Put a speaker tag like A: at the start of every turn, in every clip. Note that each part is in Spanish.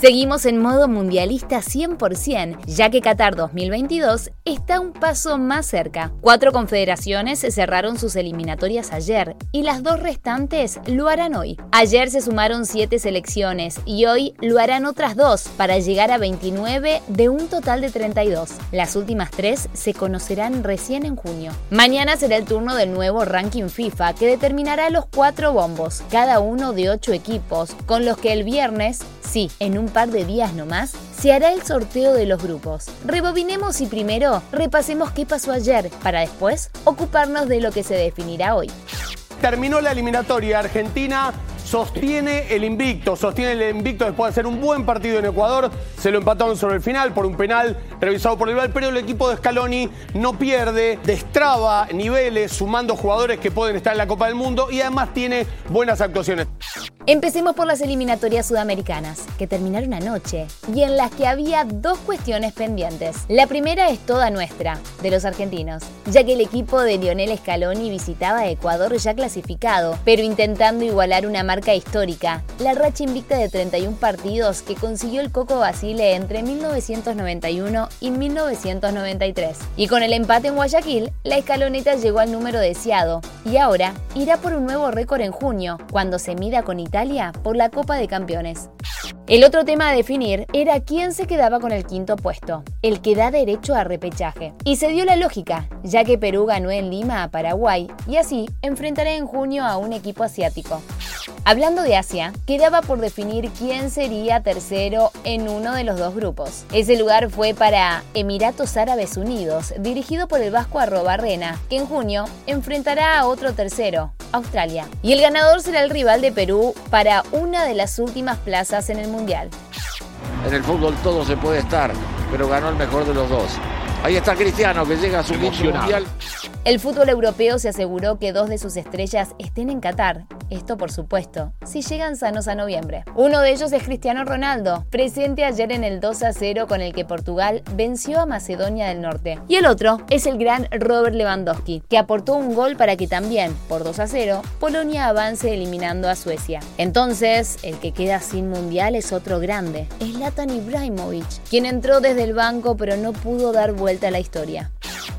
A: Seguimos en modo mundialista 100%, ya que Qatar 2022 está un paso más cerca. Cuatro confederaciones cerraron sus eliminatorias ayer y las dos restantes lo harán hoy. Ayer se sumaron siete selecciones y hoy lo harán otras dos para llegar a 29 de un total de 32. Las últimas tres se conocerán recién en junio. Mañana será el turno del nuevo ranking FIFA que determinará los cuatro bombos, cada uno de ocho equipos, con los que el viernes Sí, en un par de días nomás se hará el sorteo de los grupos. Rebobinemos y primero repasemos qué pasó ayer para después ocuparnos de lo que se definirá hoy.
B: Terminó la eliminatoria. Argentina sostiene el invicto, sostiene el invicto después de hacer un buen partido en Ecuador. Se lo empataron sobre el final por un penal revisado por el rival, pero el equipo de Scaloni no pierde, destraba niveles, sumando jugadores que pueden estar en la Copa del Mundo y además tiene buenas actuaciones.
A: Empecemos por las eliminatorias sudamericanas, que terminaron anoche, y en las que había dos cuestiones pendientes. La primera es toda nuestra, de los argentinos, ya que el equipo de Lionel Scaloni visitaba Ecuador ya clasificado, pero intentando igualar una marca histórica, la racha invicta de 31 partidos que consiguió el Coco Basile entre 1991 y 1993. Y con el empate en Guayaquil, la escaloneta llegó al número deseado, y ahora irá por un nuevo récord en junio, cuando se mida con Italia por la Copa de Campeones. El otro tema a definir era quién se quedaba con el quinto puesto, el que da derecho a repechaje. Y se dio la lógica, ya que Perú ganó en Lima a Paraguay y así enfrentará en junio a un equipo asiático. Hablando de Asia, quedaba por definir quién sería tercero en uno de los dos grupos. Ese lugar fue para Emiratos Árabes Unidos, dirigido por el vasco Arrobarrena, que en junio enfrentará a otro tercero, Australia. Y el ganador será el rival de Perú para una de las últimas plazas en el Mundial.
C: En el fútbol todo se puede estar, pero ganó el mejor de los dos. Ahí está Cristiano que llega a su mundial.
A: El fútbol europeo se aseguró que dos de sus estrellas estén en Qatar. Esto por supuesto, si llegan sanos a noviembre. Uno de ellos es Cristiano Ronaldo, presente ayer en el 2 a 0 con el que Portugal venció a Macedonia del Norte. Y el otro es el gran Robert Lewandowski, que aportó un gol para que también, por 2 a 0, Polonia avance eliminando a Suecia. Entonces, el que queda sin mundial es otro grande, es Latan Ibrahimovic, quien entró desde el banco pero no pudo dar vuelta a la historia.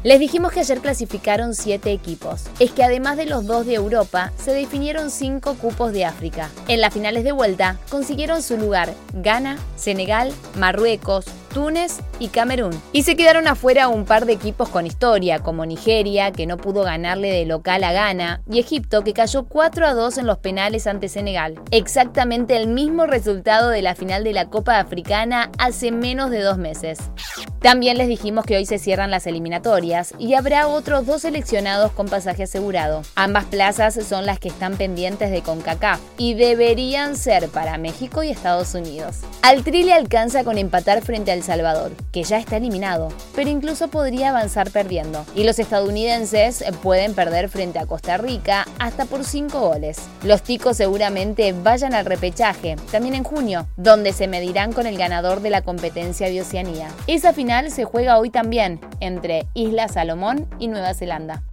A: Les dijimos que ayer clasificaron siete equipos. Es que además de los dos de Europa, se definieron cinco cupos de África. En las finales de vuelta consiguieron su lugar Ghana, Senegal, Marruecos, Túnez y Camerún. Y se quedaron afuera un par de equipos con historia, como Nigeria, que no pudo ganarle de local a Ghana, y Egipto, que cayó 4 a 2 en los penales ante Senegal. Exactamente el mismo resultado de la final de la Copa Africana hace menos de dos meses. También les dijimos que hoy se cierran las eliminatorias y habrá otros dos seleccionados con pasaje asegurado. Ambas plazas son las que están pendientes de CONCACAF y deberían ser para México y Estados Unidos. Al Tri le alcanza con empatar frente al Salvador, que ya está eliminado, pero incluso podría avanzar perdiendo. Y los estadounidenses pueden perder frente a Costa Rica hasta por 5 goles. Los ticos seguramente vayan al repechaje, también en junio, donde se medirán con el ganador de la competencia de Oceanía. Esa final se juega hoy también entre Isla Salomón y Nueva Zelanda.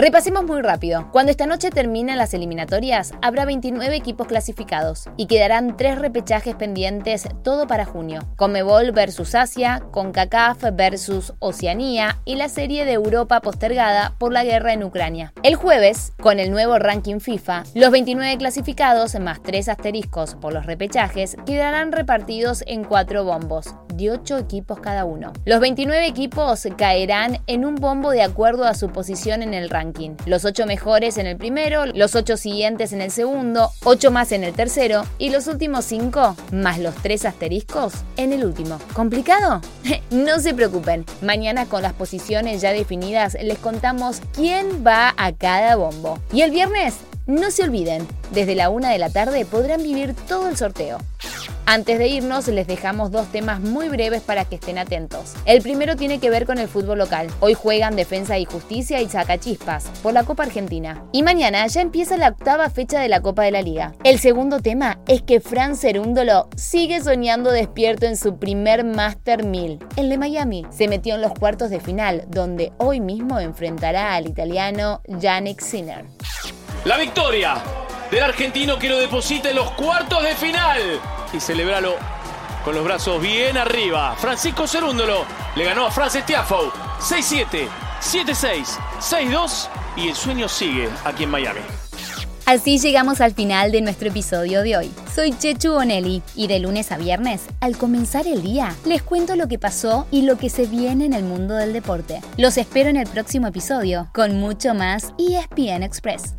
A: Repasemos muy rápido. Cuando esta noche terminen las eliminatorias, habrá 29 equipos clasificados y quedarán tres repechajes pendientes todo para junio. Comebol versus Asia, CONCACAF versus Oceanía y la serie de Europa postergada por la guerra en Ucrania. El jueves, con el nuevo ranking FIFA, los 29 clasificados más tres asteriscos por los repechajes quedarán repartidos en cuatro bombos de 8 equipos cada uno. Los 29 equipos caerán en un bombo de acuerdo a su posición en el ranking los ocho mejores en el primero, los ocho siguientes en el segundo, ocho más en el tercero y los últimos cinco, más los tres asteriscos, en el último. ¿Complicado? no se preocupen, mañana con las posiciones ya definidas les contamos quién va a cada bombo. Y el viernes, no se olviden, desde la una de la tarde podrán vivir todo el sorteo. Antes de irnos, les dejamos dos temas muy breves para que estén atentos. El primero tiene que ver con el fútbol local. Hoy juegan Defensa y Justicia y Sacachispas por la Copa Argentina. Y mañana ya empieza la octava fecha de la Copa de la Liga. El segundo tema es que Fran Cerúndolo sigue soñando despierto en su primer Master 1000, el de Miami. Se metió en los cuartos de final, donde hoy mismo enfrentará al italiano Yannick Sinner.
D: La victoria del argentino que lo deposita en los cuartos de final y celebralo con los brazos bien arriba. Francisco Cerúndolo le ganó a Francis Tiafoe 6-7, 7-6, 6-2 y el sueño sigue aquí en Miami.
A: Así llegamos al final de nuestro episodio de hoy. Soy Chechu Bonelli y de lunes a viernes, al comenzar el día, les cuento lo que pasó y lo que se viene en el mundo del deporte. Los espero en el próximo episodio con mucho más ESPN Express.